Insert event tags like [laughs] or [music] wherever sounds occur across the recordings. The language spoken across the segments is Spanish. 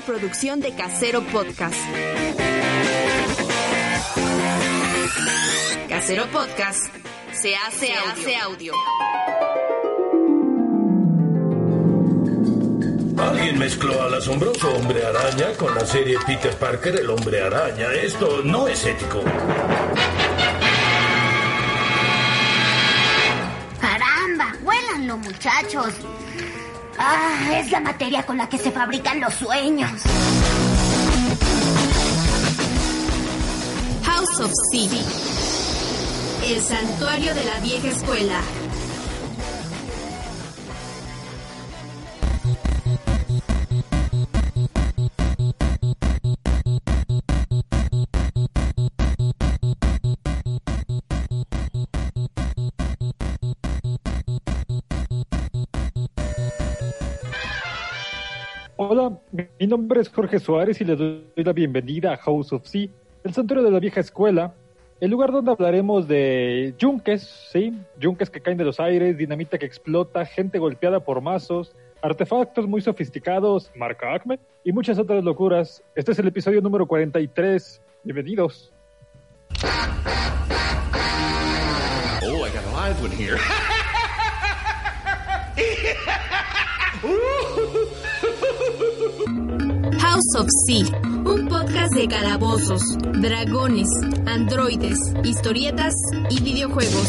Una producción de Casero Podcast. Casero Podcast se hace, hace audio. Alguien mezcló al asombroso hombre araña con la serie Peter Parker, el hombre araña. Esto no es ético. ¡Caramba! ¡Huélanlo, muchachos! ¡Ah! Es la materia con la que se fabrican los sueños. House of C. El santuario de la vieja escuela. Hola, mi nombre es Jorge Suárez y les doy la bienvenida a House of Sea, el santuario de la vieja escuela, el lugar donde hablaremos de yunques, sí, yunques que caen de los aires, dinamita que explota, gente golpeada por mazos, artefactos muy sofisticados, marca Acme y muchas otras locuras. Este es el episodio número 43. Bienvenidos. Oh, I got a live one here. [laughs] Of C. Un podcast de calabozos, dragones, androides, historietas y videojuegos.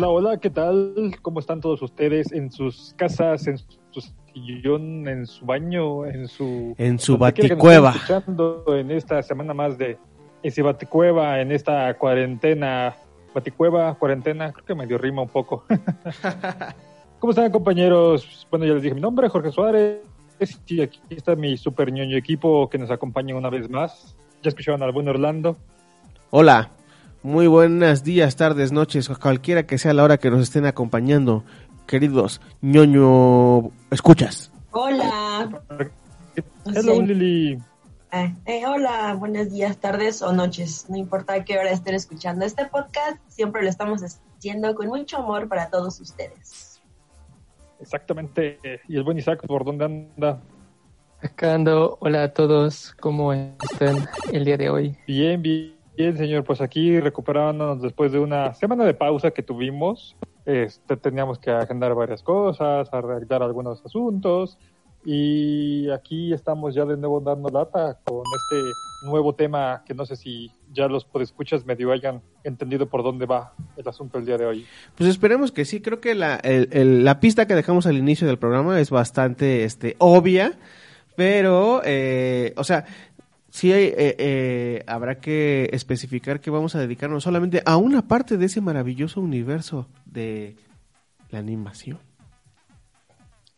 Hola, hola, ¿qué tal? ¿Cómo están todos ustedes en sus casas, en su sillón, en su baño, en su... En su baticueva. escuchando en esta semana más de ese baticueva, en esta cuarentena, baticueva, cuarentena, creo que medio rima un poco. [laughs] ¿Cómo están compañeros? Bueno, ya les dije mi nombre, Jorge Suárez, y aquí está mi super ñoño equipo que nos acompaña una vez más. Ya escucharon al buen Orlando. Hola, muy buenos días, tardes, noches, cualquiera que sea la hora que nos estén acompañando, queridos ñoño escuchas. Hola. Hello, Sí. Lili. Ah, eh, hola, buenos días, tardes o noches. No importa a qué hora estén escuchando este podcast, siempre lo estamos haciendo con mucho amor para todos ustedes. Exactamente. Y el buen Isaac, ¿por dónde anda? Acá ando, hola a todos, ¿cómo están el día de hoy? Bien, bien, bien, señor. Pues aquí recuperándonos después de una semana de pausa que tuvimos. Este, teníamos que agendar varias cosas, arreglar algunos asuntos. Y aquí estamos ya de nuevo dando lata con este nuevo tema que no sé si ya los podescuchas medio hayan entendido por dónde va el asunto el día de hoy. Pues esperemos que sí, creo que la, el- el- la pista que dejamos al inicio del programa es bastante este, obvia, pero, eh, o sea, sí eh, eh, habrá que especificar que vamos a dedicarnos solamente a una parte de ese maravilloso universo de la animación.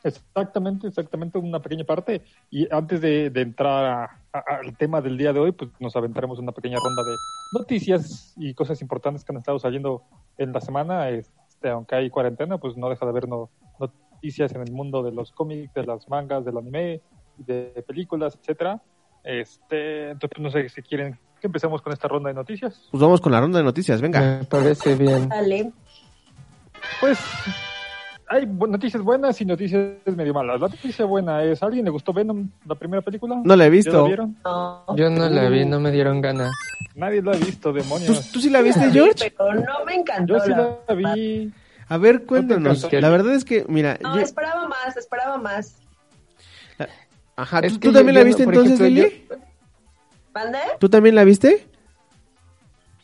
Exactamente, exactamente una pequeña parte. Y antes de, entrar a- a- al tema del día de hoy, pues nos aventaremos una pequeña ronda de noticias y cosas importantes que han estado saliendo en la semana. Este, aunque hay cuarentena, pues no deja de haber no- noticias en el mundo de los cómics, de las mangas, del anime, de películas, etcétera. Este, entonces, pues, no sé si quieren que empecemos con esta ronda de noticias. Pues vamos con la ronda de noticias, venga. Me parece bien. Dale. Pues hay noticias buenas y noticias medio malas. La noticia buena es, ¿a alguien le gustó Venom, la primera película? No la he ¿Ya visto. vieron? No. Yo no la vi, no me dieron ganas. Nadie la ha visto, ¿Tú, demonios. tú sí la viste, George? Pero no me encantó. Yo sí la la vi. A ver, cuéntanos. encantó? La verdad es que, mira, No, yo- esperaba más, esperaba más. Ajá, ¿tú, yo- también yo la viste por entonces, ejemplo, Lili? yo- ¿Mande? ¿Tú también la viste?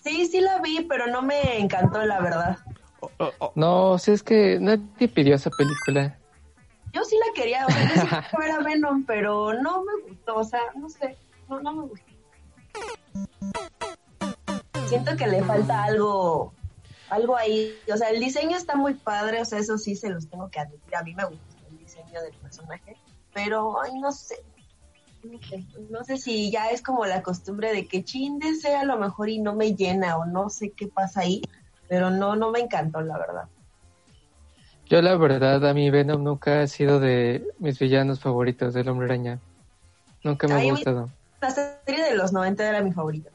Sí, sí la vi, pero no me encantó, la verdad. No, o sea, es que nadie pidió esa película. Yo sí la quería, o sea, yo sí [laughs] quería ver a Venom, pero no me gustó, o sea, no sé, no, no me gustó. Siento que le falta algo, algo ahí, o sea, el diseño está muy padre, o sea, eso sí se los tengo que admitir, a mí me gusta el diseño del personaje, pero, ay, no sé, no sé, no sé si ya es como la costumbre de que chin desea a lo mejor y no me llena, o no sé qué pasa ahí, pero no, no me encantó, la verdad. Yo la verdad, a mí Venom nunca ha sido de mis villanos favoritos del Hombre Araña. Nunca me Ay, ha gustado. La serie de los 90 era mi favorita.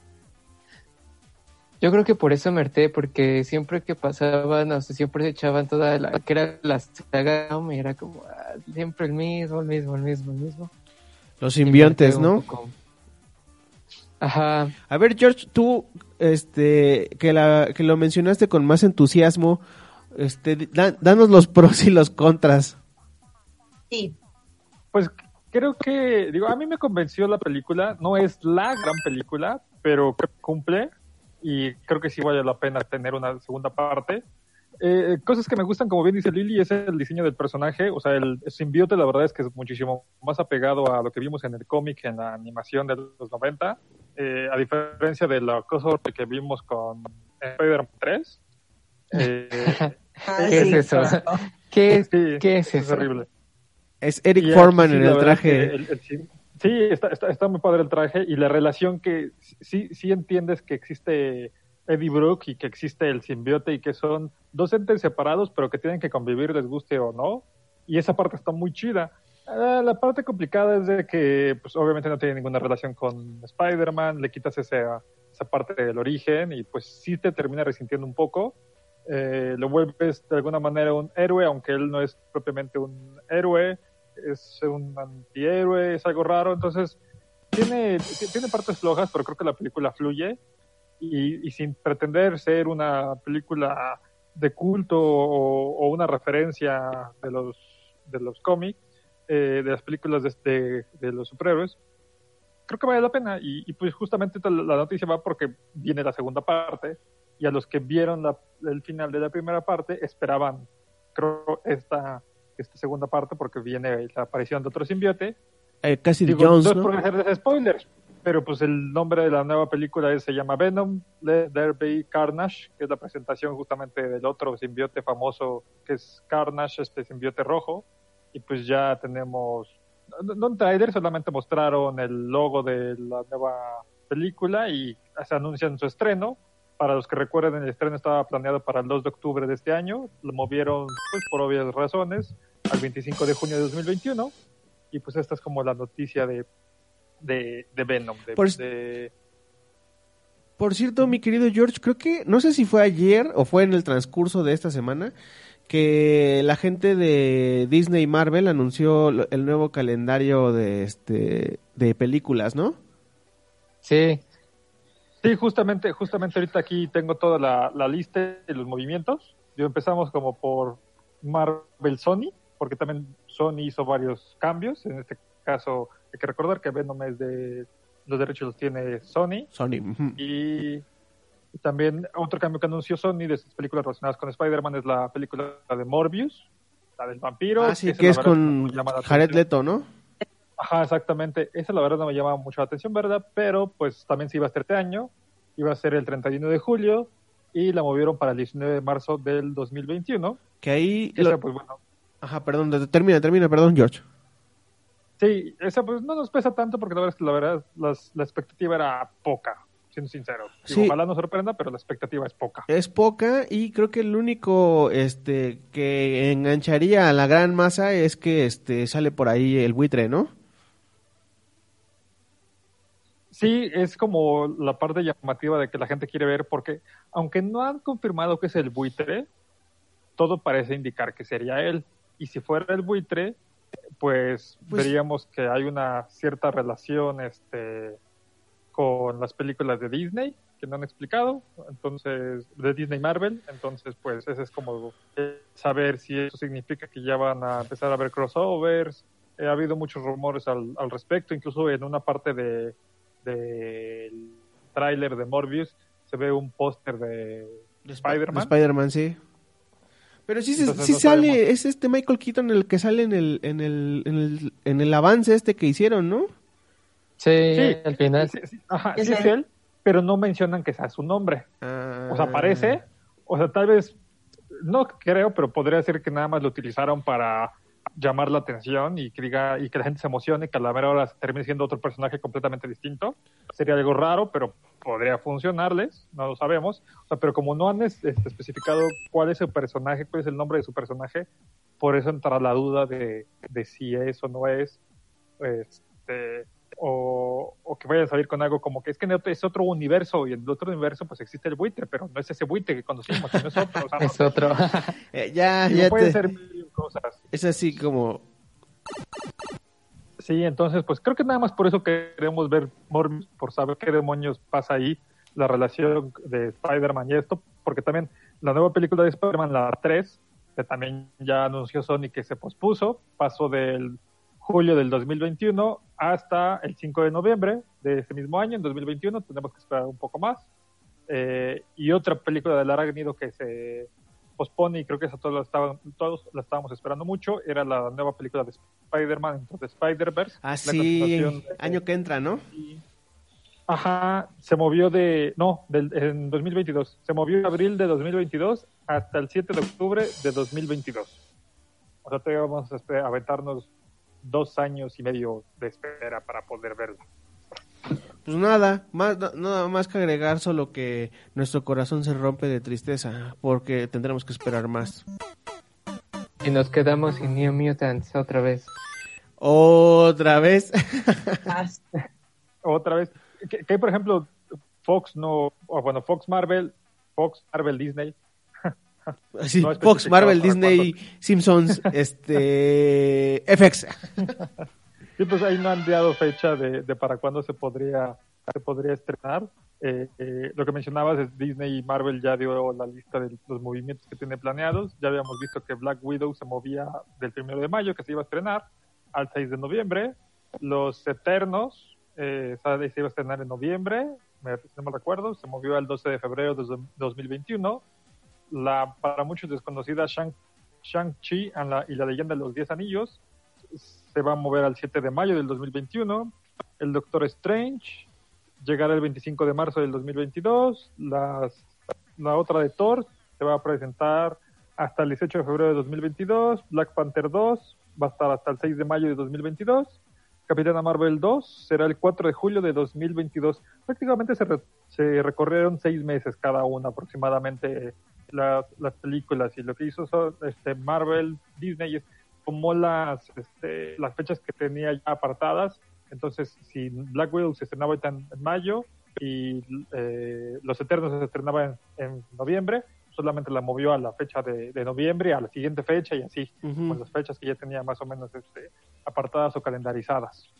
Yo creo que por eso me harté, porque siempre que pasaban, o sea, siempre se echaban toda la, que era la saga, no, me era como, ah, siempre el mismo, el mismo, el mismo, el mismo. Los Y simbiontes, ¿no? poco. Ajá, A ver, George, tú, este, que, la, que lo mencionaste con más entusiasmo, este, da- danos los pros y los contras. Sí, Pues creo que, digo, a mí me convenció la película. No es la gran película, pero cumple. Y creo que sí vale la pena tener una segunda parte. Eh, cosas que me gustan, como bien dice Lily, es el diseño del personaje. O sea, el simbiote, la verdad es que es muchísimo más apegado a lo que vimos en el cómic, en la animación de los 90. Eh, a diferencia de la cosa que vimos con Spider-Man 3. Eh, [laughs] Ah, ¿qué es eso? ¿Qué, es- sí, ¿Qué es es eso? horrible. Es Eric Foreman sí, en el es traje. que el- el- sí, está, está, está muy padre el traje y la relación que sí, sí entiendes que existe Eddie Brooke y que existe el simbiote y que son dos entes separados pero que tienen que convivir les guste o no. Y esa parte está muy chida. Ah, la parte complicada es de que pues obviamente no tiene ninguna relación con Spider-Man, le quitas esa, esa parte del origen y pues sí te termina resintiendo un poco. Eh, lo vuelves de alguna manera un héroe, aunque él no es propiamente un héroe, es un antihéroe, es algo raro, entonces tiene, tiene partes flojas, pero creo que la película fluye y, sin pretender ser una película de culto o, una referencia de los, de los cómics, eh, de las películas de, este- los superhéroes, creo que vale la pena y, pues justamente la noticia va porque viene la segunda parte y a los que vieron la- el final de la primera parte esperaban, creo, esta, esta segunda parte porque viene la aparición de otro simbiote. Eh, Cassidy Digo, Jones, no es ¿no? por hacerles spoilers, pero pues el nombre de la nueva película es- se llama Venom, Let There Be Carnage, que es la presentación justamente del otro simbiote famoso que es Carnage, este simbiote rojo. Y pues ya tenemos, no, no un trailer, solamente mostraron el logo de la nueva película y se anuncian su estreno. Para los que recuerden, el estreno estaba planeado para el 2 de octubre de este año. Lo movieron, pues, por obvias razones, al 25 de junio de 2021. Y pues esta es como la noticia de, de, de Venom. De, Por- de- Por cierto, mi querido George, creo que, no sé si fue ayer o fue en el transcurso de esta semana, que la gente de Disney y Marvel anunció el nuevo calendario de, este, de películas, ¿no? Sí, Sí, justamente, justamente ahorita aquí tengo toda la, la lista de los movimientos. Yo empezamos como por Marvel Sony, porque también Sony hizo varios cambios. En este caso, hay que recordar que Venom es de los derechos los tiene Sony. Sony. Y, también otro cambio que anunció Sony de sus películas relacionadas con Spider-Man es la película de Morbius, la del vampiro. Ah, sí, que es con no Jared. Leto, ¿no? Ajá, exactamente. Esa la verdad no me llama mucho la atención, ¿verdad? Pero pues también se iba a hacer este año, iba a ser el 31 de julio y la movieron para el 19 de marzo del 2021. Que ahí... Esa lo- pues bueno, Ajá, perdón, termina, termina, perdón, George. sí, esa pues no nos pesa tanto porque la verdad la verdad las- la expectativa era poca, siendo sincero. Digo, Sí. Ojalá nos sorprenda, pero la expectativa es poca. Es poca y creo que el único este que engancharía a la gran masa es que este sale por ahí el buitre, ¿no? Sí, es como la parte llamativa de que la gente quiere ver, porque aunque no han confirmado que es el buitre, todo parece indicar que sería él. Y si fuera el buitre, pues, Pues- veríamos que hay una cierta relación este, con las películas de Disney que no han explicado, entonces, de Disney Marvel, entonces, pues, ese es como saber si eso significa que ya van a empezar a haber crossovers. Eh, ha habido muchos rumores al, al respecto, incluso en una parte de del tráiler de Morbius se ve un póster de De Spider-Man. Spider-Man, sí. Pero sí, se- sí no sale, sabemos. es este Michael Keaton el que sale en el, en el, en el, en el avance este que hicieron, ¿no? Sí, Sí, al final. sí, sí, ajá, Es sí es él. él, pero no mencionan que sea su nombre. Ah. O sea, parece, o sea, tal vez, no creo, pero podría ser que nada más lo utilizaron para llamar la atención y que diga, y que la gente se emocione, que a la mera hora termine siendo otro personaje completamente distinto. Sería algo raro, pero podría funcionarles, no lo sabemos. O sea, pero como no han es- este, especificado cuál es su personaje, cuál es el nombre de su personaje, por eso entra la duda de, de si es o no es, este, o, o que vayan a salir con algo como que es que es otro universo y en el otro universo pues existe el buitre, pero no es ese buitre que conocimos, sino es otro. O sea, no- [laughs] Es otro. [laughs] Ya, ya puede te- ser mil cosas. es así como, Sí, entonces, pues creo que nada más por eso queremos ver por saber qué demonios pasa ahí, la relación de Spider-Man y esto, porque también la nueva película de Spider-Man, la 3, que también ya anunció Sony que se pospuso, pasó del julio del 2021 hasta el 5 de noviembre de ese mismo año, en 2021, tenemos que esperar un poco más. Eh, y otra película del arácnido que se pospone y creo que esa todos la estaban, todos la estábamos esperando mucho, era la nueva película de Spider-Man, entonces Spider-Verse. continuación de- año que entra, ¿no? Ajá, se movió de, no, del, en 2022, se movió de abril de 2022 hasta el 7 de octubre de 2022. O sea, todavía vamos a aventarnos dos años y medio de espera para poder verla. Pues nada, más, no- nada más que agregar, solo que nuestro corazón se rompe de tristeza, porque tendremos que esperar más. Y nos quedamos sin New Mutants otra vez. Otra vez. [laughs] [laughs] Otra vez, que, que, por ejemplo, Fox no, o bueno, Fox Marvel, Fox Marvel Disney, [laughs] No Fox, Marvel, Disney, Simpsons, este, FX. Sí, pues ahí no han dado fecha de, para cuándo se podría se podría estrenar. Eh, eh, lo que mencionabas es Disney y Marvel ya dio la lista de los movimientos que tiene planeados. Ya habíamos visto que Black Widow se movía del primero de mayo, que se iba a estrenar, al 6 de noviembre. Los Eternos eh, se iba a estrenar en noviembre, me, no me recuerdo, se movió al 12 de febrero de 2021. La para muchos desconocida Shang- Shang-Chi and la- y la leyenda de los 10 anillos se va a mover al 7 de mayo del 2021. El Doctor Strange llegará el 25 de marzo del 2022. Las, la otra de Thor se va a presentar hasta el 18 de febrero de 2022. Black Panther 2 va a estar hasta el 6 de mayo de 2022. Capitana Marvel 2 será el 4 de julio de 2022. Prácticamente se, se recorrieron seis meses cada una aproximadamente las, las películas y lo que hizo so- este, Marvel, Disney tomó las, este, las fechas que tenía ya apartadas. Entonces, si Black Widow se estrenaba en, en mayo y eh, Los Eternos se estrenaba en, en noviembre, solamente la movió a la fecha de, de noviembre, a la siguiente fecha y así, con las fechas que ya tenía más o menos este, apartadas o calendarizadas.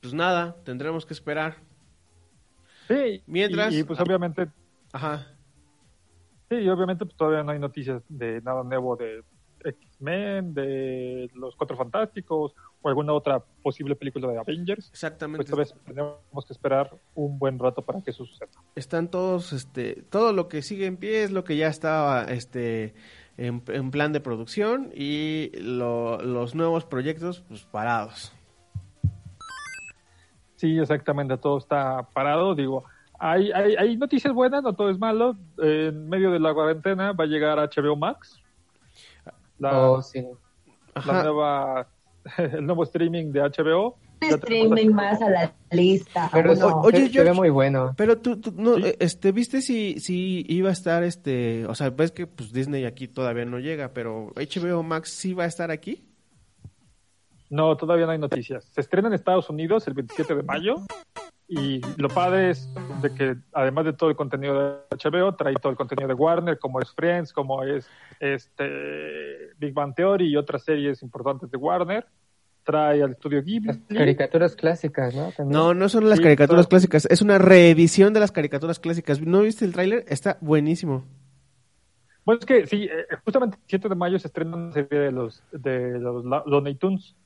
Pues nada, tendremos que esperar. Sí, Mientras- Y, y, pues obviamente, Ajá. sí, y obviamente pues todavía no hay noticias de nada nuevo de X-Men, de Los Cuatro Fantásticos o alguna otra posible película de Avengers. Exactamente. Pues todavía tenemos que esperar un buen rato para que eso suceda. Están todos, este, todo lo que sigue en pie es lo que ya estaba, este, en, en plan de producción y lo- los nuevos proyectos, pues parados. Sí, exactamente, todo está parado. Digo, hay, hay, hay noticias buenas, no todo es malo. En medio de la cuarentena va a llegar HBO Max. La, Oh, sí. la nueva, [laughs] el nuevo streaming de HBO. Streaming más a la lista. Pero uno. o- oye, se, se ve George, muy bueno. Pero tú, tú no, Sí. este, ¿viste si, si iba a estar, este, o sea, ves que pues Disney aquí todavía no llega, pero HBO Max sí va a estar aquí? No, todavía no hay noticias. Se estrena en Estados Unidos el 27 de mayo Y lo padre es de que además de todo el contenido de HBO, trae todo el contenido de Warner, como es Friends, como es este Big Bang Theory y otras series importantes de Warner. Trae al estudio Ghibli. Caricaturas clásicas, ¿no? También. No, no son las Sí, caricaturas clásicas, es una reedición de las caricaturas clásicas. ¿No viste el tráiler? Está buenísimo. Bueno, es que sí, eh, justamente el 7 de mayo se estrena una serie de los, de los Looney Tunes.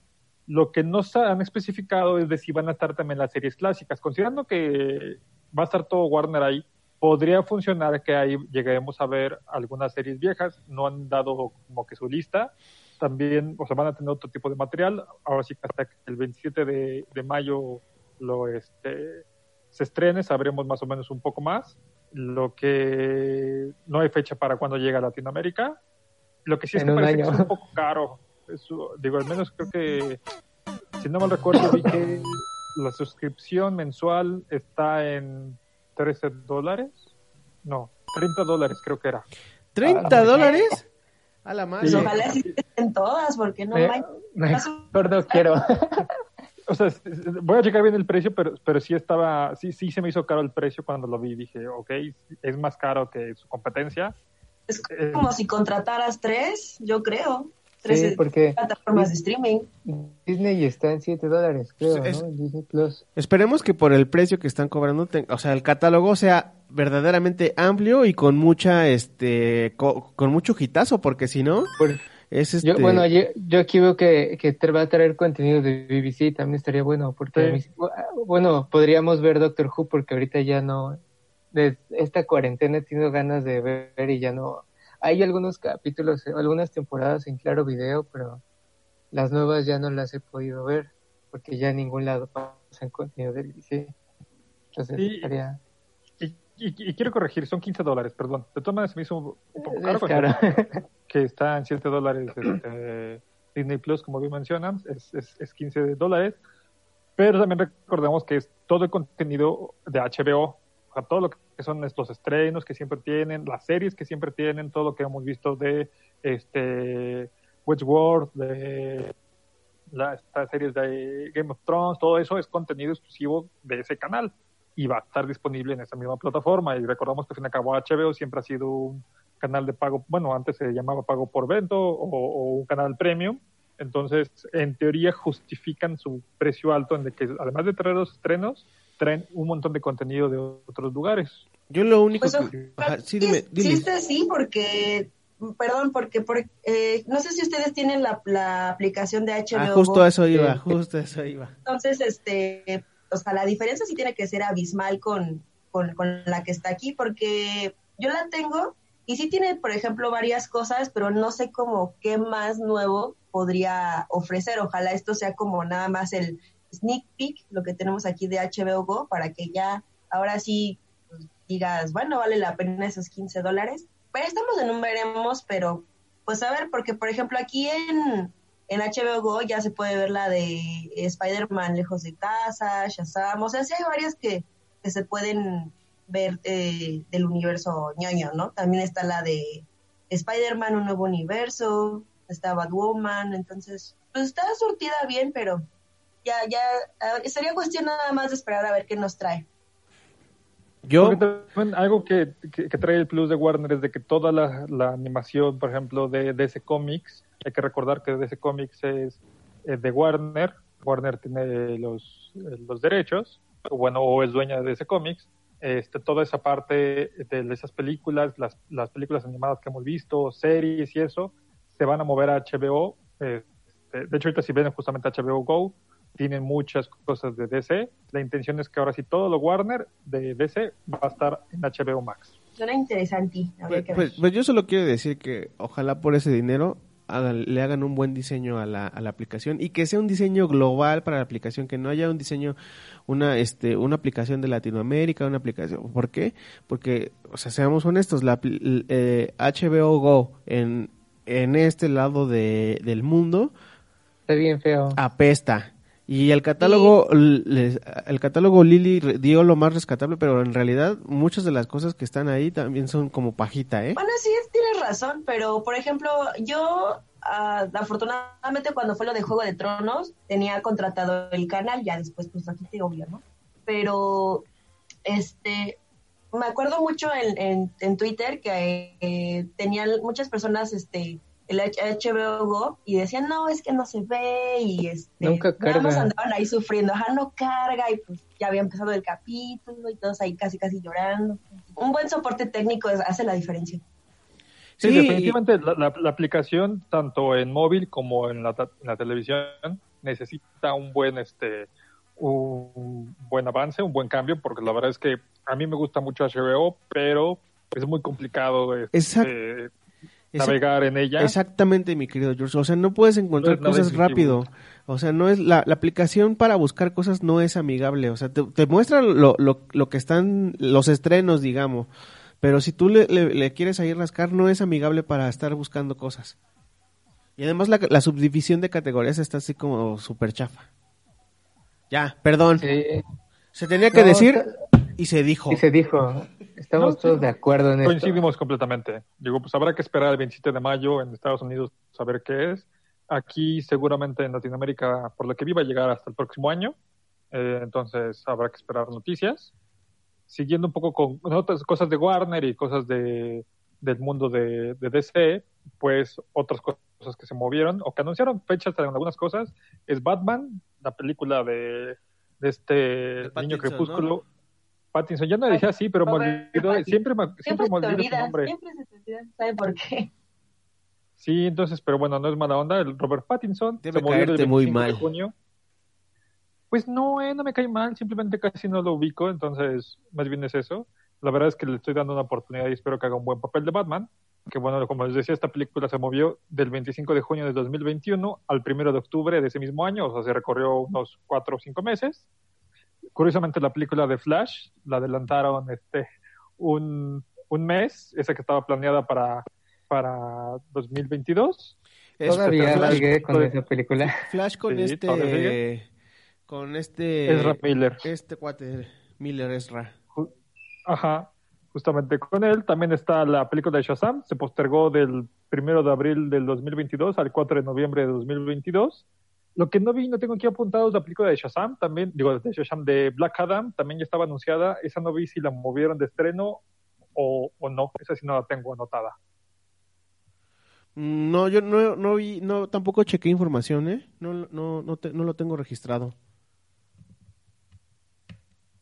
Lo que no se han especificado es de si van a estar también las series clásicas. Considerando que va a estar todo Warner ahí, podría funcionar que ahí lleguemos a ver algunas series viejas. No han dado como que su lista. También, o sea, van a tener otro tipo de material. Ahora sí que hasta el 27 de, de mayo lo este, se estrene, sabremos más o menos un poco más. Lo que no hay fecha para cuando llega a Latinoamérica. Lo que sí es En que parece que es un poco caro. Digo, al menos creo que, si no mal recuerdo, vi que la suscripción mensual está en 13 dólares. No, 30 dólares creo que era. ¿30 Ah, dólares? A la madre. Ojalá sí estén todas, porque no Me- hay. Mejor no quiero. [laughs] O sea, voy a checar bien el precio, pero, pero sí estaba, sí, sí se me hizo caro el precio cuando lo vi. Dije, ok, es más caro que su competencia. Es Eh, como si contrataras tres, yo creo. Tres Sí, porque plataformas de streaming. Disney está en 7 dólares, creo, Sí, es- ¿no? En Disney Plus. Esperemos que por el precio que están cobrando, o sea, el catálogo sea verdaderamente amplio y con mucha, este, co- con mucho hitazo, porque si no, Por- es este... Yo, bueno, yo, yo aquí veo que, que te va a traer contenido de BBC, también estaría bueno, porque Sí. bueno, podríamos ver Doctor Who, porque ahorita ya no, de esta cuarentena he tenido ganas de ver y ya no, hay algunos capítulos, algunas temporadas en claro video, pero las nuevas ya no las he podido ver, porque ya en ningún lado pasan contenido de BBC. Entonces Sí. estaría... Y, y- y quiero corregir, son 15 dólares, perdón. De todas maneras se me hizo un un poco caro. Es caro. [laughs] Que está en 7 dólares este, Disney Plus, como bien mencionan, es, es, es 15 dólares. Pero también recordemos que es todo el contenido de HBO, o sea, todo lo que son los estrenos que siempre tienen, las series que siempre tienen, todo lo que hemos visto de este Westworld, de las series de Game of Thrones, todo eso es contenido exclusivo de ese canal y va a estar disponible en esa misma plataforma. Y recordamos que al fin y al cabo HBO siempre ha sido un canal de pago, bueno, antes se llamaba pago por evento o, o un canal premium. Entonces, en teoría justifican su precio alto en de que además de traer los estrenos, traen un montón de contenido de otros lugares. Yo lo único Pues que... Ajá, sí, dime, sí, sí porque. Perdón, porque por, eh, no sé si ustedes tienen la, la aplicación de HBO. Ah, justo a eso iba, justo a eso iba. Entonces, este, o sea, la diferencia sí tiene que ser abismal con, con, con la que está aquí, porque yo la tengo y sí tiene, por ejemplo, varias cosas, pero no sé cómo qué más nuevo podría ofrecer. Ojalá esto sea como nada más el sneak peek, lo que tenemos aquí de HBO Go, para que ya ahora sí digas, bueno, vale la pena esos 15 dólares. Pero estamos en un veremos, pero pues a ver, porque por ejemplo aquí en, en HBO Go ya se puede ver la de Spider-Man lejos de casa, Shazam, o sea, sí hay varias que, que se pueden ver eh, del universo ñoño, ¿no? También está la de Spider-Man, un nuevo universo, está Batwoman, entonces, pues está surtida bien, pero ya, ya, ah, sería cuestión nada más de esperar a ver qué nos trae. Yo, algo que, que- trae el plus de Warner es de que toda la, la animación, por ejemplo, de DC Comics, hay que recordar que DC Comics es eh, de Warner, Warner tiene los, los derechos, bueno, o es dueña de DC Comics, este, toda esa parte de esas películas, las, las películas animadas que hemos visto, series y eso, se van a mover a HBO. eh, de hecho, ahorita si ven justamente HBO Go, tienen muchas cosas de DC. La intención es que ahora sí todo lo Warner de DC va a estar en HBO Max. Suena interesante. pues, que pues- pues yo solo quiero decir que ojalá por ese dinero hagan- le hagan un buen diseño a la, a la aplicación y que sea un diseño global para la aplicación, que no haya un diseño, una, este, una aplicación de Latinoamérica, una aplicación. ¿Por qué? Porque, o sea, seamos honestos, la l- eh, HBO Go en, en este lado de, del mundo Está bien feo. apesta. Y el catálogo, les- el catálogo Lili dio lo más rescatable, pero en realidad muchas de las cosas que están ahí también son como pajita, ¿eh? Bueno, sí, tienes razón, pero por ejemplo, yo ah, afortunadamente cuando fue lo de Juego de Tronos tenía contratado el canal, ya después pues lo quité, obvio, ¿no? pero este me acuerdo mucho en, en, en Twitter que eh, tenían muchas personas este el HBO Go y decían no es que no se ve y este Nunca nada más carga. andaban ahí sufriendo. Ajá no carga y pues ya había empezado el capítulo y todos ahí casi casi llorando. Un buen soporte técnico es- hace la diferencia. Sí, Sí, definitivamente la, la- la aplicación, tanto en móvil como en la, ta- en la televisión, necesita un buen, este, un buen avance, un buen cambio, porque la verdad es que a mí me gusta mucho HBO, pero es muy complicado este, navegar en ella. Exactamente, mi querido George. O sea, no puedes encontrar No cosas rápido. O sea, no es la, la aplicación para buscar cosas no es amigable. O sea, te, te muestra lo, lo, lo que están los estrenos, digamos. Pero si tú le, le- le quieres ahí rascar, no es amigable para estar buscando cosas. Y además la, la subdivisión de categorías está así como súper chafa. Ya, perdón. Sí. Se tenía que No, decir y se dijo. Y se dijo. Estamos No, todos sí, de acuerdo en esto. Coincidimos completamente. Digo, pues habrá que esperar el 27 de mayo en Estados Unidos a ver qué es. Aquí seguramente en Latinoamérica, por lo que vi, va a llegar hasta el próximo año. Eh, entonces habrá que esperar noticias. Siguiendo un poco con otras cosas de Warner y cosas de, del mundo de, de DC, pues otras cosas que se movieron o que anunciaron fechas en algunas cosas es Batman, la película de, de este Pattinson, niño ¿no? Pattinson, ya no le dije así, pero me Robert olvidó, siempre me, siempre siempre me su nombre. siempre se te olvida ¿sabe por qué? Sí, entonces, pero bueno, no es mala onda. El Robert Pattinson Debe se del caerte muy 25 de mal. junio. Pues no, eh, no me cae mal, simplemente casi no lo ubico, entonces más bien es eso. La verdad es que le estoy dando una oportunidad y espero que haga un buen papel de Batman. Que bueno, como les decía, esta película se movió del 25 de junio de 2021 al 1 de octubre de ese mismo año, o sea, se recorrió unos cuatro o cinco meses. Curiosamente, la película de Flash la adelantaron este un, un mes, esa que estaba planeada para, para 2022. Es Todavía Flash- sigue con esa película. Flash con Sí, este con este Ezra Miller. este cuate Miller Ezra. Ajá, justamente con él. También está la película de Shazam, se postergó del primero de abril del 2022 al 4 de noviembre de 2022. Lo que no vi, no tengo aquí apuntado es la película de Shazam, también, digo, de Shazam, de Black Adam, también ya estaba anunciada. Esa no vi si la movieron de estreno o, o no, esa sí no la tengo anotada. Mm, No, yo no no vi no tampoco chequé información, ¿eh? No no no, te- no lo tengo registrado.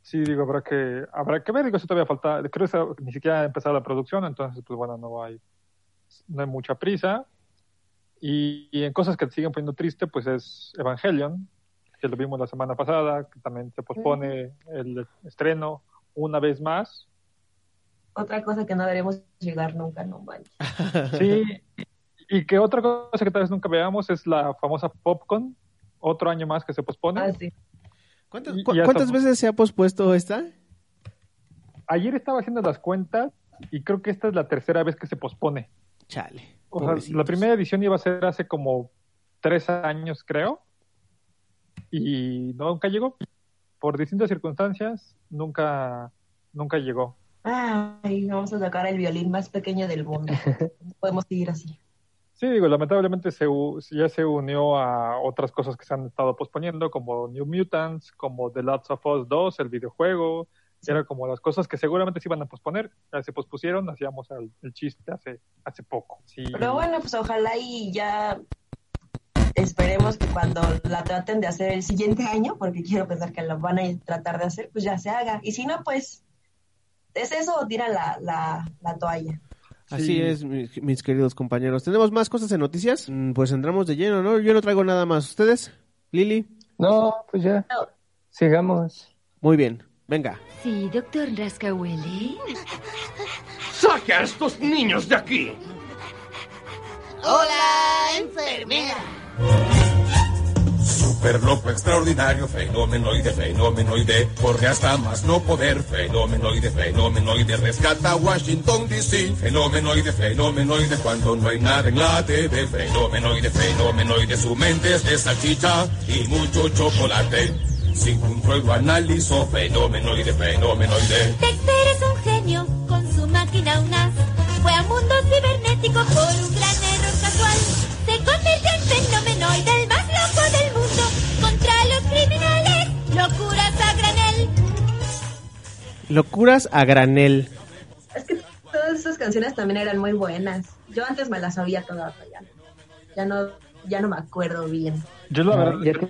Sí, digo, habrá que, habrá que ver, digo, eso todavía falta, creo que ni siquiera ha empezado la producción, entonces, pues bueno, no hay, no hay mucha prisa. Y, y en cosas que te siguen poniendo triste, pues es Evangelion, que lo vimos la semana pasada, que también se pospone el estreno una vez más. Otra cosa que no deberemos llegar nunca, no manches. [laughs] Sí, y que otra cosa que tal vez nunca veamos es la famosa Popcorn, otro año más que se pospone. Ah, sí. ¿Cuántas, cu- cuántas veces se ha pospuesto esta? Ayer estaba haciendo las cuentas y creo que esta es la tercera vez que se pospone. Chale. O sea, la primera edición iba a ser hace como tres años, creo, y nunca llegó. Por distintas circunstancias, nunca, nunca llegó. Ay, vamos a tocar el violín más pequeño del mundo. No [laughs] podemos seguir así. Sí, digo, lamentablemente se, u- ya se unió a otras cosas que se han estado posponiendo, como New Mutants, como The Last of Us 2, el videojuego. Eran como las cosas que seguramente se iban a posponer. Ya se pospusieron, hacíamos el, el chiste hace, hace poco. Sí. Pero bueno, pues ojalá y ya esperemos que cuando la traten de hacer el siguiente año, porque quiero pensar que la van a tratar de hacer, pues ya se haga. Y si no, pues es eso o tiran la, la, la toalla. Así Sí. es, mis, mis queridos compañeros. ¿Tenemos más cosas en noticias? Mm, Pues entramos de lleno, ¿no? Yo no traigo nada más. ¿Ustedes? Lili. No, pues ya. Sigamos. Muy bien. Venga. Sí, doctor Rascahuele. ¡Saque a estos niños de aquí! Hola, enfermera. Super loco, extraordinario, fenomenoide, fenomenoide, corre hasta más no poder, fenomenoide, fenomenoide, rescata Washington DC, fenomenoide, fenomenoide, cuando no hay nada en la TV, fenomenoide, fenomenoide, su mente es de salchicha y mucho chocolate, sin control lo analizo, fenomenoide, fenomenoide. Dexter es un genio con su máquina UNAS. Fue a mundo cibernético por un gran error casual. Se convirtió en fenomenoide, el más loco del mundo. Contra los criminales, locuras a granel. Locuras a granel. Es que todas esas canciones también eran muy buenas. Yo antes me las sabía todas, ya, ya no, ya no me acuerdo bien. Yo la No, verdad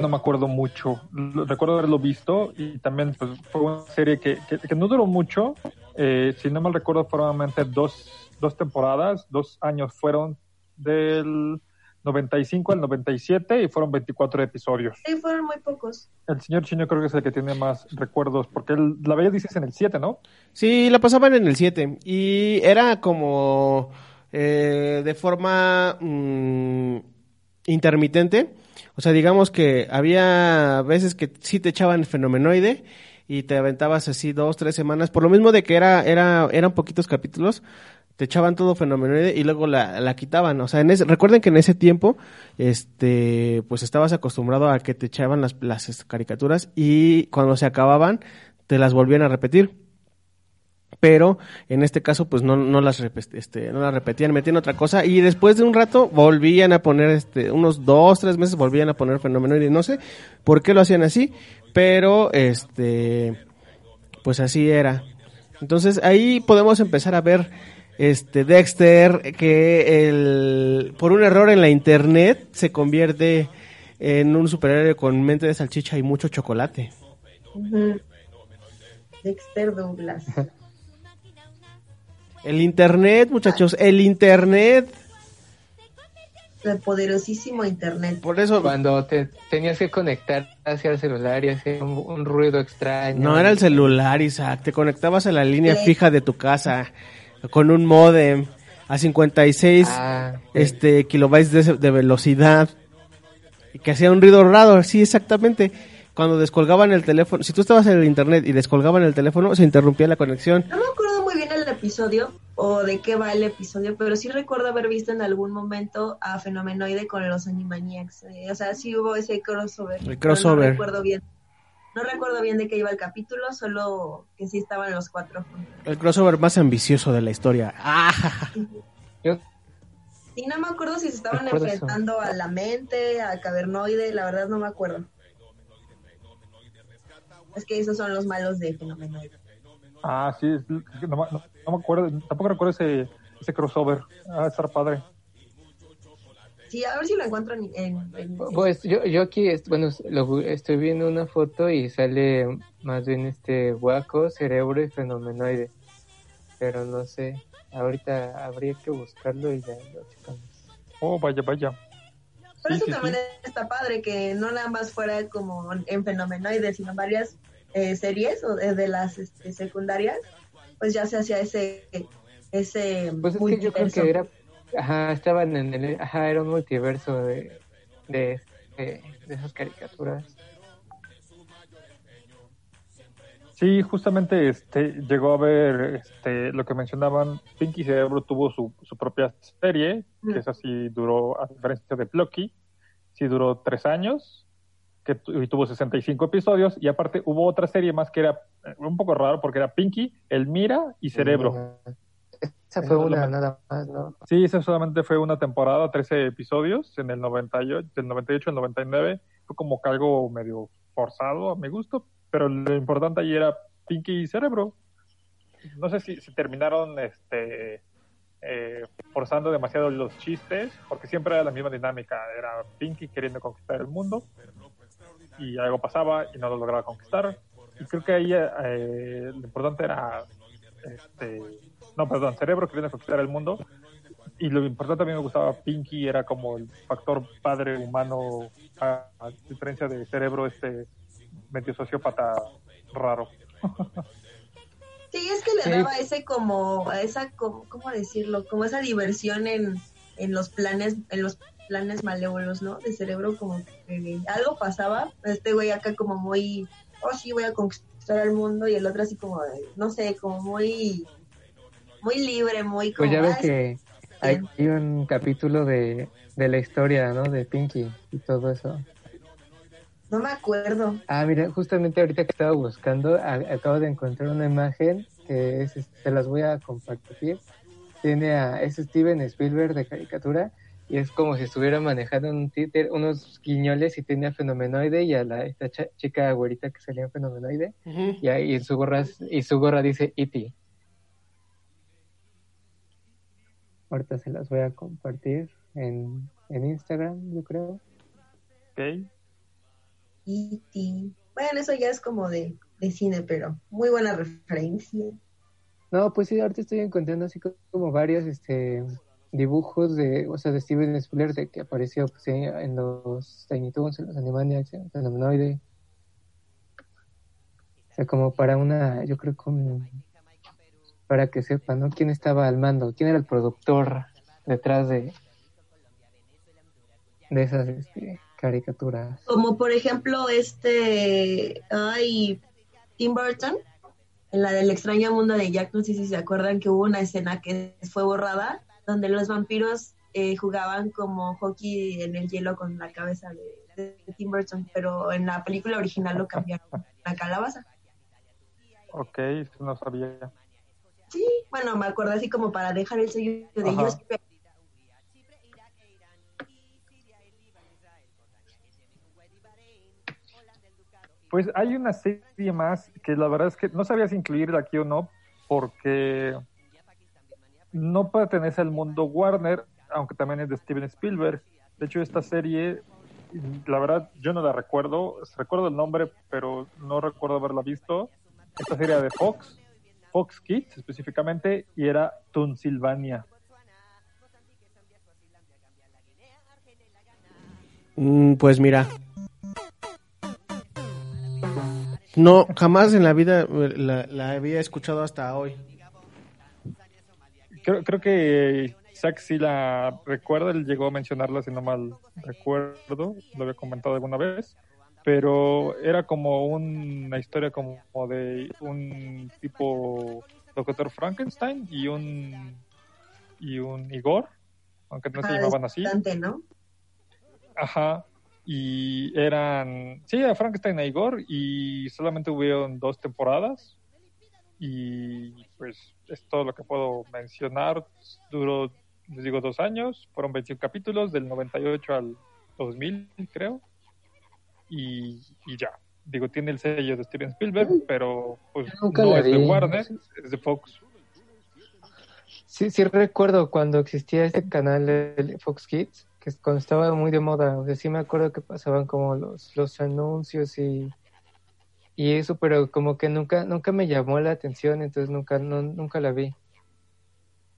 no me acuerdo mucho. Recuerdo haberlo visto y también pues, fue una serie que, que, que no duró mucho. Eh, si no mal recuerdo, fueron solamente dos, dos temporadas, dos años fueron del 95 al 97 y fueron 24 episodios. Sí, fueron muy pocos. El señor Chino creo que es el que tiene más recuerdos, porque él, la veía dices en el 7, ¿no? Sí, la pasaban en el 7 y era como eh, de forma mm, intermitente. O sea, digamos que había veces que sí te echaban fenomenoide y te aventabas así dos, tres semanas. Por lo mismo de que era, era, eran poquitos capítulos, te echaban todo fenomenoide y luego la, la quitaban. O sea, en ese, recuerden que en ese tiempo, este, pues estabas acostumbrado a que te echaban las, las caricaturas y cuando se acababan, te las volvían a repetir pero en este caso pues no, no las este, no las repetían, metían otra cosa y después de un rato volvían a poner este unos dos, tres meses volvían a poner fenomenoide, no sé por qué lo hacían así, pero este pues así era. Entonces ahí podemos empezar a ver este Dexter que el por un error en la internet se convierte en un superhéroe con mente de salchicha y mucho chocolate. Dexter Douglas. [laughs] El internet, muchachos, el internet. El poderosísimo internet. Por eso Cuando te tenías que conectar hacia el celular y hacía un, un ruido extraño. no era el celular, Isaac, te conectabas a la línea fija de tu casa con un modem a 56 Ah, este kilobytes de, de velocidad y que hacía un ruido raro, sí, exactamente. Cuando descolgaban el teléfono, si tú estabas en el internet y descolgaban el teléfono, se interrumpía la conexión. No me acuerdo episodio o de qué va el episodio, pero sí recuerdo haber visto en algún momento a Fenomenoide con los Animaniacs. Eh, o sea, sí hubo ese crossover. El crossover. No recuerdo bien. No recuerdo bien de qué iba el capítulo, solo que sí estaban los cuatro. El crossover más ambicioso de la historia. ¡Ah! yo Y no me acuerdo si se estaban Recuerdo eso. enfrentando a la mente, a Cavernoide, la verdad no me acuerdo. Es que esos son los malos de Fenomenoide. Ah, sí, es- no, me- no- no me acuerdo, tampoco recuerdo ese, ese crossover. Ah, estar padre. Sí, a ver si lo encuentro en... en- en- Pues yo, yo aquí, bueno, lo- estoy viendo una foto y sale más bien este huaco, cerebro y fenomenoide. Pero no sé, ahorita habría que buscarlo y ya lo checamos. Oh, vaya, vaya. Por Sí, eso sí, también sí. está padre que no nada más fuera como en Fenomenoide, sino varias eh, series o de, de las este, secundarias, pues ya se hacía ese ese Pues es que yo creo que era, ajá, estaban en el, ajá, era un multiverso de, de, de, de esas caricaturas. Sí, justamente este llegó a ver este lo que mencionaban, Pinky Cerebro tuvo su, su propia serie, que esa sí duró, a diferencia de Plucky, sí duró tres años, que tuvo 65 episodios, y aparte hubo otra serie más que era eh, un poco raro porque era Pinky, Elmira y Cerebro. Esa fue una nada más, ¿no? Sí, esa solamente fue una temporada, 13 episodios, en el 98, del 98 al 99. Fue como que algo medio forzado a mi gusto, pero lo importante ahí era Pinky y Cerebro. No sé si, si terminaron este eh, forzando demasiado los chistes, porque siempre era la misma dinámica. Era Pinky queriendo conquistar el mundo y algo pasaba y no lo lograba conquistar. Y creo que ahí eh, lo importante era este, no, perdón, Cerebro queriendo conquistar el mundo. Y lo importante a mí me gustaba Pinky, era como el factor padre humano, a, a diferencia de Cerebro, este medio sociópata raro. Sí, es que le Sí. daba ese como, esa, como, ¿cómo decirlo? Como esa diversión en, en los planes, en los planes malévolos, ¿no? De cerebro, como que algo pasaba, este güey acá como muy, oh sí, voy a conquistar el mundo, y el otro así como, no sé, como muy, muy libre, muy como, Pues ya ves "Ah, que hay, hay un capítulo de, de la historia, ¿no? De Pinky y todo eso. no me acuerdo. Ah, mira, justamente ahorita que estaba buscando, a- acabo de encontrar una imagen que es, este, se las voy a compartir. Tiene a, es Steven Spielberg de caricatura y es como si estuviera manejando un títer, unos guiñoles y tenía fenomenoide y a la esta cha- chica güerita que salía en fenomenoide y ahí en su gorra y su gorra dice E.T. Ahorita se las voy a compartir en, en Instagram, yo creo. Ok. E.T. Bueno, eso ya es como de, de cine, pero muy buena referencia. No, pues sí, ahorita estoy encontrando así co- como varios este dibujos de, o sea, de Steven Spielberg de que apareció pues, en los Tiny Toons, en los Animaniacs, en Fenomenoide. O sea, como para una, yo creo como para que sepan, ¿no? ¿Quién estaba al mando? ¿Quién era el productor detrás de de esas este, caricaturas? Como por ejemplo este, ay, Tim Burton, en la del extraño mundo de Jack, no sé si se acuerdan que hubo una escena que fue borrada, donde los vampiros eh, jugaban como hockey en el hielo con la cabeza de, de Tim Burton, pero en la película original lo cambiaron la calabaza. Ok, no sabía. Sí, bueno, me acuerdo así como para dejar el sello de Ajá. ellos. Pues hay una serie más que la verdad es que no sabía si incluirla aquí o no, porque no pertenece al mundo Warner, aunque también es de Steven Spielberg. De hecho, esta serie, la verdad, yo no la recuerdo, recuerdo el nombre, pero no recuerdo haberla visto. Esta serie de Fox, Fox Kids específicamente, y era Tunsilvania. Mm, pues mira. No, jamás en la vida eh, la, la había escuchado hasta hoy. Creo, creo que Isaac sí la recuerda, él llegó a mencionarla, si no mal recuerdo, lo había comentado alguna vez, pero era como una historia como de un tipo Doctor Frankenstein y un y un Igor, aunque no se llamaban así. ¿no? Ajá. Y eran, sí, a Frankenstein e Igor y solamente hubieron dos temporadas y pues es todo lo que puedo mencionar. Duró, les digo, dos años, fueron 21 capítulos del 98 al 2000, creo. Y, y ya. Digo, tiene el sello de Steven Spielberg, pero pues Nunca no es de. Warner, es de Fox. Sí, sí recuerdo cuando existía este canal de Fox Kids, que cuando estaba muy de moda, o sea, sí me acuerdo que pasaban como los, los anuncios y, y eso, pero como que nunca, nunca me llamó la atención, entonces nunca, no, nunca la vi.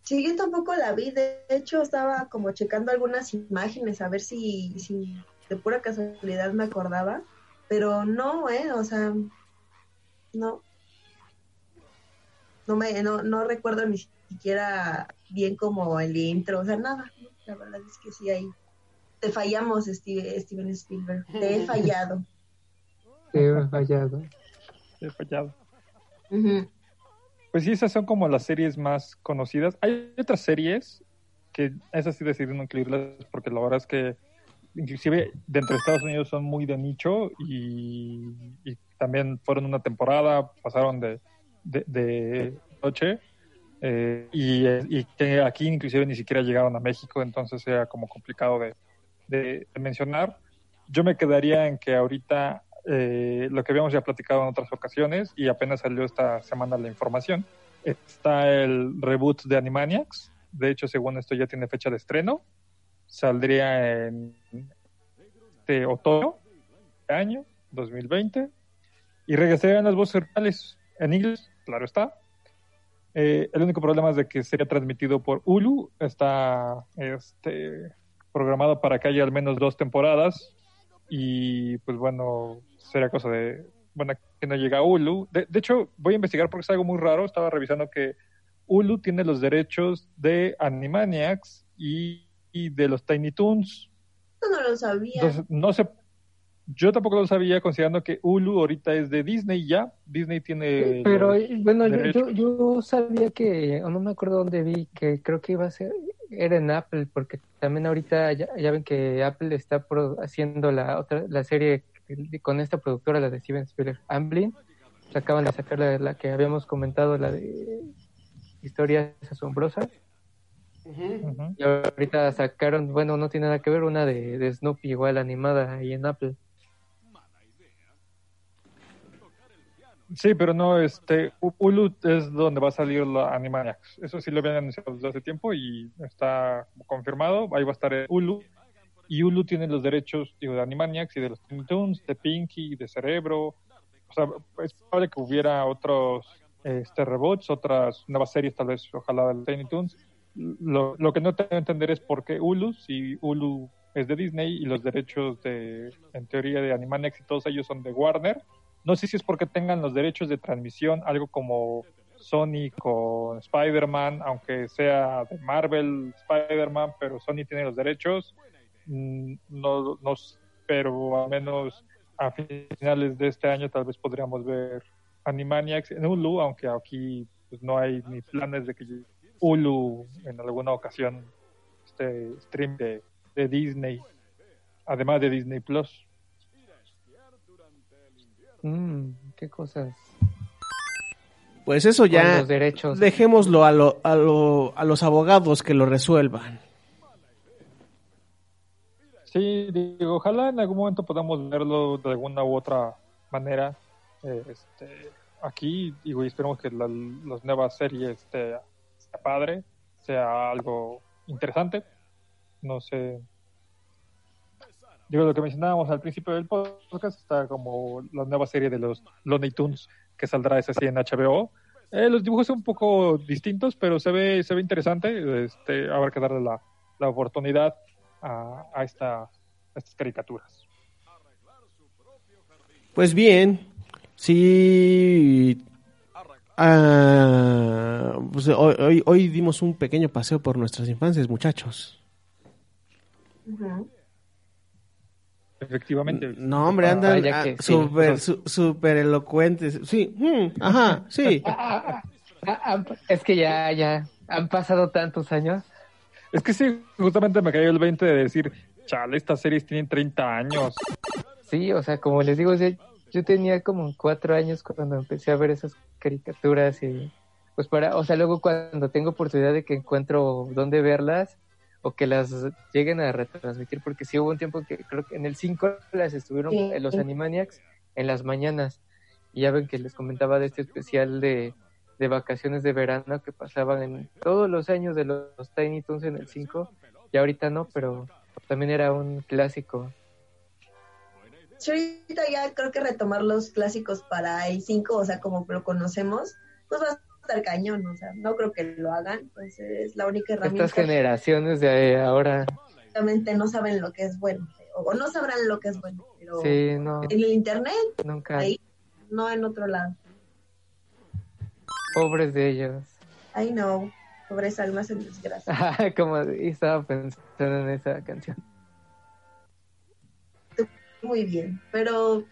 Sí, yo tampoco la vi. De hecho, estaba como checando algunas imágenes a ver si, si de pura casualidad me acordaba. Pero no, ¿eh? O sea, no. No, me, no, no recuerdo ni siquiera bien como el intro, o sea, nada. La verdad es que sí, ahí te fallamos, Steve- Steven Spielberg. Te he [laughs] fallado. He fallado. He fallado. Pues sí, esas son como las series más conocidas. Hay otras series que esas sí decidí no incluirlas porque la verdad es que inclusive dentro de Estados Unidos son muy de nicho y, y también fueron una temporada, pasaron de, de, de noche eh, y, y que aquí inclusive ni siquiera llegaron a México, entonces era como complicado de mencionar. Yo me quedaría en que ahorita eh, lo que habíamos ya platicado en otras ocasiones y apenas salió esta semana la información, está el reboot de Animaniacs. De hecho, según esto ya tiene fecha de estreno. Saldría en este otoño año 2020 y regresarían las voces reales en inglés, claro está. Eh, el único problema es de que sería transmitido por Hulu. Está este, programado para que haya al menos dos temporadas. Y pues bueno, sería cosa de. Bueno, que no llega a Hulu. De, de hecho, voy a investigar porque es algo muy raro. Estaba revisando que Hulu tiene los derechos de Animaniacs y, y de los Tiny Toons. Yo no lo sabía. Entonces, no sé. Yo tampoco lo sabía, considerando que Hulu ahorita es de Disney ya. Disney tiene. Pero los bueno, yo, yo, yo sabía que, o no me acuerdo dónde vi, que creo que iba a ser, era en Apple, porque también ahorita ya, ya ven que Apple está pro- haciendo la otra, la serie con esta productora, la de Steven Spielberg, Amblin, acaban de sacar la, la que habíamos comentado, la de historias asombrosas. Y ahorita sacaron, bueno, no tiene nada que ver, una de, de Snoopy igual animada ahí en Apple. Sí, pero no, este, Hulu es donde va a salir la Animaniacs. Eso sí lo habían anunciado desde hace tiempo y está confirmado. Ahí va a estar en Hulu. Y Hulu tiene los derechos digo, de Animaniacs y de los Tiny Toons, de Pinky, de Cerebro. O sea, es probable que hubiera otros este, rebots, otras nuevas series, tal vez, ojalá, de Tiny Toons. Lo, lo que no tengo que entender es por qué Hulu, si Hulu es de Disney y los derechos de, en teoría, de Animaniacs y todos ellos son de Warner. No sé si es porque tengan los derechos de transmisión, algo como Sony con Spider-Man, aunque sea de Marvel Spider-Man, pero Sony tiene los derechos. Mm, No, no, pero al menos a finales de este año tal vez podríamos ver Animaniacs en Hulu, aunque aquí pues, no hay ni planes de que Hulu en alguna ocasión este stream de, de Disney, además de Disney Plus. Mm, qué cosas. Pues eso ya. Con los derechos. Dejémoslo a, lo, a, lo, a los abogados que lo resuelvan. Sí, digo, ojalá en algún momento podamos verlo de alguna u otra manera. eh, este, aquí, digo, y esperemos que la, las nuevas series este, sea padre, sea algo interesante. No sé. Digo, lo que mencionábamos al principio del podcast está como la nueva serie de los Looney Tunes que saldrá esa sí en HBO. Eh, los dibujos son un poco distintos, pero se ve, se ve interesante. Este, habrá que darle la, la oportunidad a, a, esta, a estas caricaturas. Pues bien, sí. ah, pues hoy, hoy, hoy dimos un pequeño paseo por nuestras infancias, muchachos. Efectivamente. No, hombre, Ah, andan vaya ah, sí. súper su- súper elocuentes. Sí, mm, ajá, sí. [laughs] Ah, ah, es que ya, ya, han pasado tantos años. Es que sí, justamente me cayó el 20 de decir, chale, estas series tienen 30 años. Sí, o sea, como les digo, o sea, yo tenía como cuatro años cuando empecé a ver esas caricaturas y pues para, o sea, luego cuando tengo oportunidad de que encuentro dónde verlas o que las lleguen a retransmitir, porque sí hubo un tiempo que creo que en el 5 las estuvieron Sí. eh, los Animaniacs en las mañanas y ya ven que les comentaba de este especial de, de vacaciones de verano que pasaban en todos los años de los, los Tiny Toons en el 5 y ahorita no, pero también era un clásico. Ahorita ya creo que retomar los clásicos para el 5, o sea, como lo conocemos, pues va a estar cañón, o sea, no creo que lo hagan, entonces la única herramienta Estas generaciones de ahora, obviamente no saben lo que es bueno, o no sabrán lo que es bueno, pero sí, no, en el internet, nunca, ahí, no en otro lado. Pobres de ellos. Ay, no, pobres almas en desgracia. [laughs] Como estaba pensando en esa canción. Muy bien, pero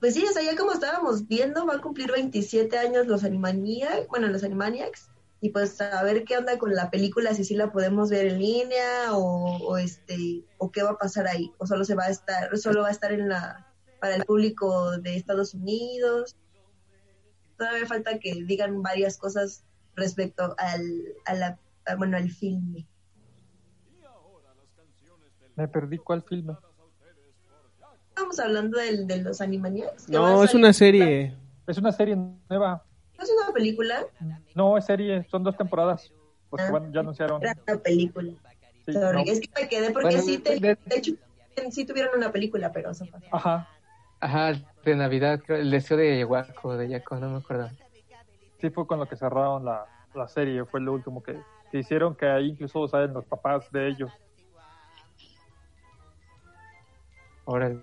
pues sí, o sea, ya como estábamos viendo, va a cumplir 27 años los Animaniacs, bueno, los Animaniacs, y pues a ver qué onda con la película, si sí la podemos ver en línea o, o este o qué va a pasar ahí, o solo se va a estar, solo va a estar en la para el público de Estados Unidos. Todavía falta que digan varias cosas respecto al a la a- bueno, al filme. Me perdí cuál filme. Estamos hablando del, de los Animaniacs. No, a es una serie. Es una serie nueva. ¿No es una película? No, es serie, son dos temporadas. Porque Ah. ya anunciaron. Era una película. Sí, Sorry, no. Es que me quedé porque Bueno, sí, te- de- de hecho, sí tuvieron una película, pero eso pasó. Ajá, Ajá, de Navidad, creo, el deseo de Waco, de Yaco, no me acuerdo. sí fue con lo que cerraron la, la serie, fue lo último que, que hicieron, que ahí incluso salen los papás de ellos. Órale,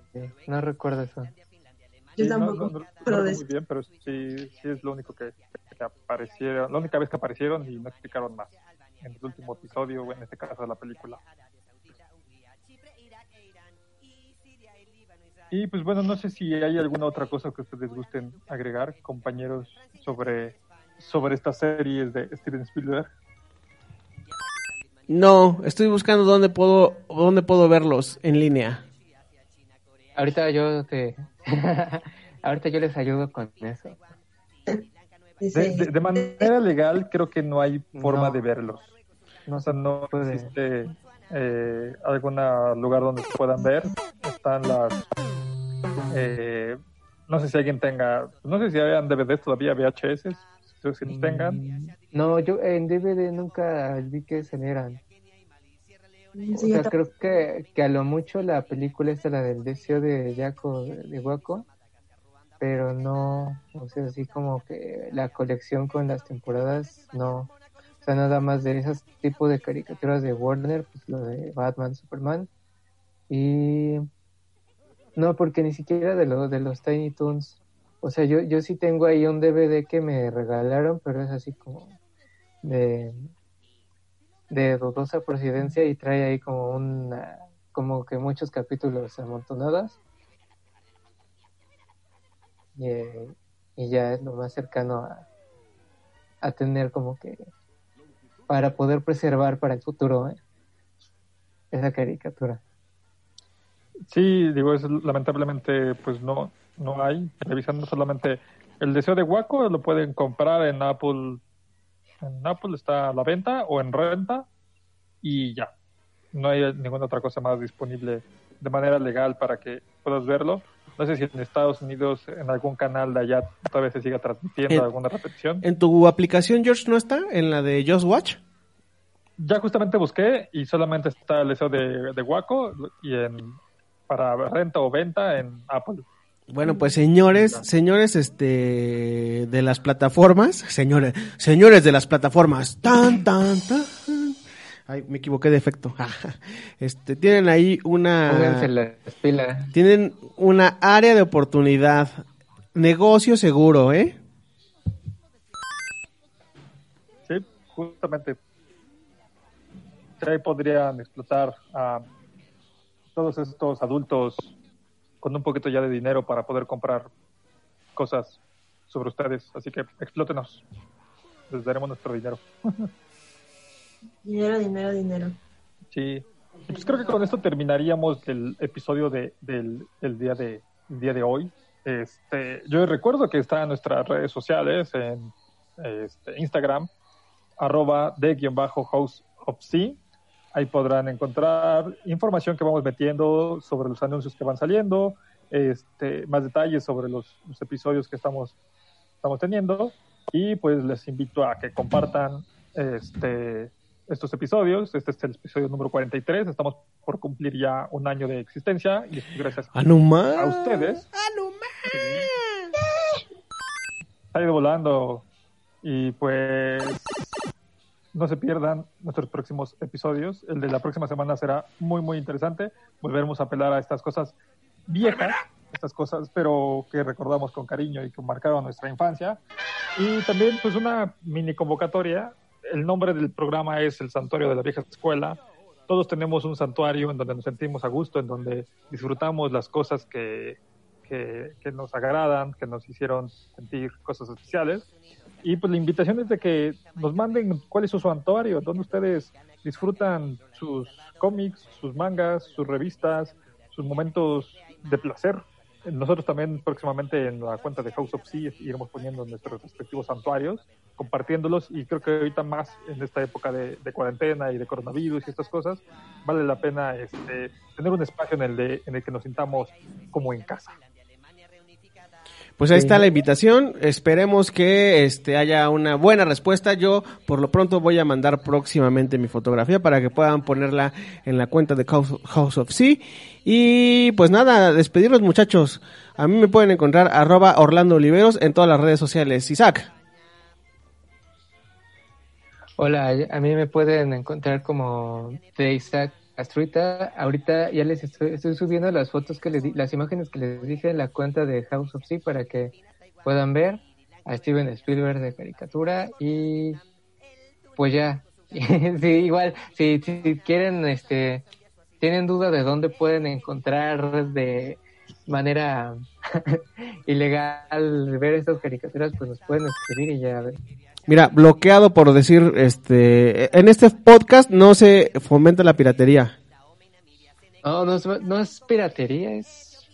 no recuerdo eso. Yo Sí, no- tampoco. no- no pero muy bien, pero sí, sí es lo único que, que aparecieron, la única vez que aparecieron y no explicaron más. En el último episodio, o en este caso de la película. Y pues bueno, no sé si hay alguna otra cosa que ustedes gusten agregar, compañeros, sobre, sobre estas series de Steven Spielberg. No, estoy buscando dónde puedo, dónde puedo verlos en línea. Ahorita yo te... [laughs] Ahorita yo les ayudo con eso. De, de- de manera legal creo que no hay forma No. de verlos. No, sé, no existe eh, algún lugar donde se puedan ver. Están las... Eh, no sé si alguien tenga... No sé si hayan DVDs todavía, VHS, si los tengan. No, yo en DVD nunca vi que salieran. O Sí, sea, creo que, que a lo mucho la película esta, la del deseo de Jaco de Guaco, pero no, o sea, así como que la colección con las temporadas, no. O sea, nada más de esos tipos de caricaturas de Warner, pues lo de Batman, Superman. Y no, porque ni siquiera de, lo, de los Tiny Toons. O sea, yo, yo sí tengo ahí un DVD que me regalaron, pero es así como de, de dudosa procedencia y trae ahí como una, como que muchos capítulos amontonados. Y, eh, y ya es lo más cercano a, a tener como que para poder preservar para el futuro ¿eh? esa caricatura. Sí, digo, es, lamentablemente pues no, no hay. Revisando solamente el deseo de Waco, lo pueden comprar en Apple. En Apple está a la venta o en renta y ya. No hay ninguna otra cosa más disponible de manera legal para que puedas verlo. No sé si en Estados Unidos, en algún canal de allá, todavía se siga transmitiendo En- alguna repetición. ¿En tu aplicación, George, no está? ¿En la de Just Watch? Ya justamente busqué y solamente está el deseo de, de Waco y en para renta o venta en Apple. Bueno, pues señores, señores, este, de las plataformas, señores, señores de las plataformas, tan, tan, tan. Ay, me equivoqué de efecto. [laughs] Este, tienen ahí una, Pónganse las pilas. tienen una área de oportunidad, negocio seguro, ¿eh? Sí, justamente. Sí, Ahí podrían explotar a todos estos adultos con un poquito ya de dinero para poder comprar cosas sobre ustedes. Así que explótenos. Les daremos nuestro dinero. [laughs] Dinero, dinero, dinero. Sí. Y Pues creo que con esto terminaríamos el episodio de, del, del día de el día de hoy. Este, yo recuerdo que está en nuestras redes sociales, en este, Instagram, arroba de guion bajo house of sea. Ahí podrán encontrar información que vamos metiendo sobre los anuncios que van saliendo, este, más detalles sobre los, los episodios que estamos, estamos teniendo. Y pues les invito a que compartan este, estos episodios. Este es el episodio número 43. Estamos por cumplir ya un año de existencia. Y gracias Ah, no más. a ustedes. Ha ido volando. Y pues no se pierdan nuestros próximos episodios. El de la próxima semana será muy, muy interesante. Volveremos a apelar a estas cosas viejas, estas cosas, pero que recordamos con cariño y que marcaron nuestra infancia. Y también, pues, una mini convocatoria. El nombre del programa es El Santuario de la Vieja Escuela. Todos tenemos un santuario en donde nos sentimos a gusto, en donde disfrutamos las cosas que, que, que nos agradan, que nos hicieron sentir cosas especiales. Y pues la invitación es de que nos manden cuál es su santuario, donde ustedes disfrutan sus cómics, sus mangas, sus revistas, sus momentos de placer. Nosotros también próximamente en la cuenta de House of Sea iremos poniendo nuestros respectivos santuarios, compartiéndolos y creo que ahorita más en esta época de, de cuarentena y de coronavirus y estas cosas, vale la pena este, tener un espacio en el, de, en el que nos sintamos como en casa. Pues ahí Sí. está la invitación. Esperemos que este haya una buena respuesta. Yo por lo pronto voy a mandar próximamente mi fotografía para que puedan ponerla en la cuenta de House House of Sea. Y pues nada, despedirlos muchachos. A mí me pueden encontrar arroba Orlando Oliveros en todas las redes sociales. Isaac. Hola, a mí me pueden encontrar como de Isaac Astruita. Ahorita ya les estoy, estoy subiendo las fotos que les di, las imágenes que les dije en la cuenta de House of Sea para que puedan ver a Steven Spielberg de caricatura y pues ya. [laughs] sí, igual, si, si quieren, este, tienen duda de dónde pueden encontrar de manera [laughs] ilegal ver estas caricaturas, pues nos pueden escribir y ya ver. Mira, bloqueado por decir, este, en este podcast no se fomenta la piratería. No, no es, no es piratería, es...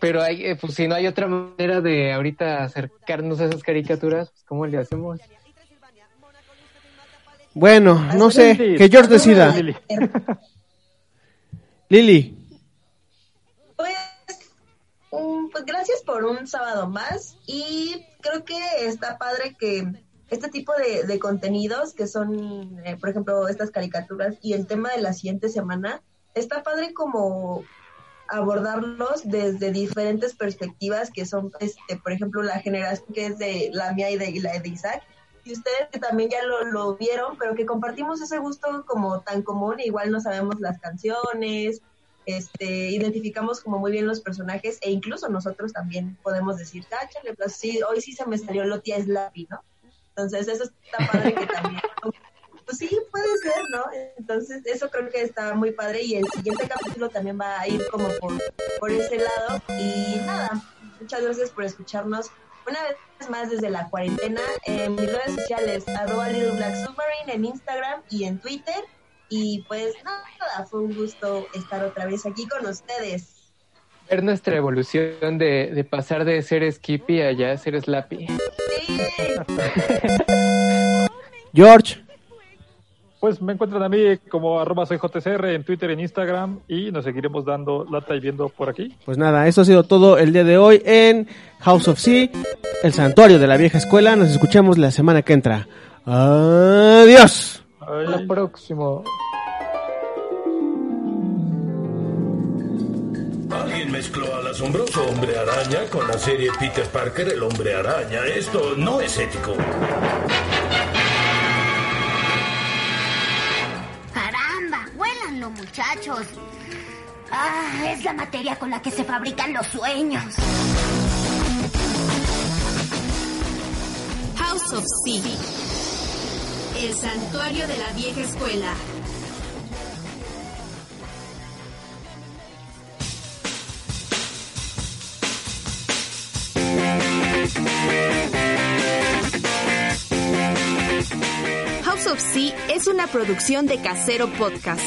Pero hay, eh, pues si no hay otra manera de ahorita acercarnos a esas caricaturas, pues ¿cómo le hacemos? Bueno, no sé, que George decida. [laughs] Lili. Pues, um, pues gracias por un sábado más y creo que está padre que este tipo de, contenidos que son, eh, por ejemplo, estas caricaturas y el tema de la siguiente semana, está padre como abordarlos desde diferentes perspectivas que son, este, por ejemplo, la generación que es de la mía y de, la de Isaac, y ustedes que también ya lo, lo vieron, pero que compartimos ese gusto como tan común, igual no sabemos las canciones, este, identificamos como muy bien los personajes e incluso nosotros también podemos decir, cáchale, pues sí, hoy sí se me salió Lotia Slappy, ¿no? Entonces eso está padre que también, pues sí, puede ser, ¿no? Entonces eso creo que está muy padre y el siguiente capítulo también va a ir como por, por ese lado y nada, muchas gracias por escucharnos una vez más desde la cuarentena en mis redes sociales, arroba Little Black Submarine en Instagram y en Twitter y pues nada, fue un gusto estar otra vez aquí con ustedes. Ver nuestra evolución de, de pasar de ser Skippy a ya ser Slappy. [laughs] George. Pues me encuentran a mí como arroba soy JCR en Twitter, en Instagram y nos seguiremos dando lata y viendo por aquí. Pues nada, eso ha sido todo el día de hoy en House of Sea, el santuario de la vieja escuela. Nos escuchamos la semana que entra. Adiós. Hasta próximo. Alguien mezcló asombroso hombre araña con la serie Peter Parker, el hombre araña. Esto no es ético. Caramba, huélanlo, muchachos. Ah, es la materia con la que se fabrican los sueños. House of Sea. El santuario de la vieja escuela. House of Sea es una producción de Casero Podcast.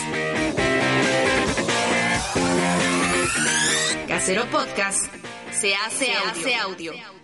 Casero Podcast se hace, audio.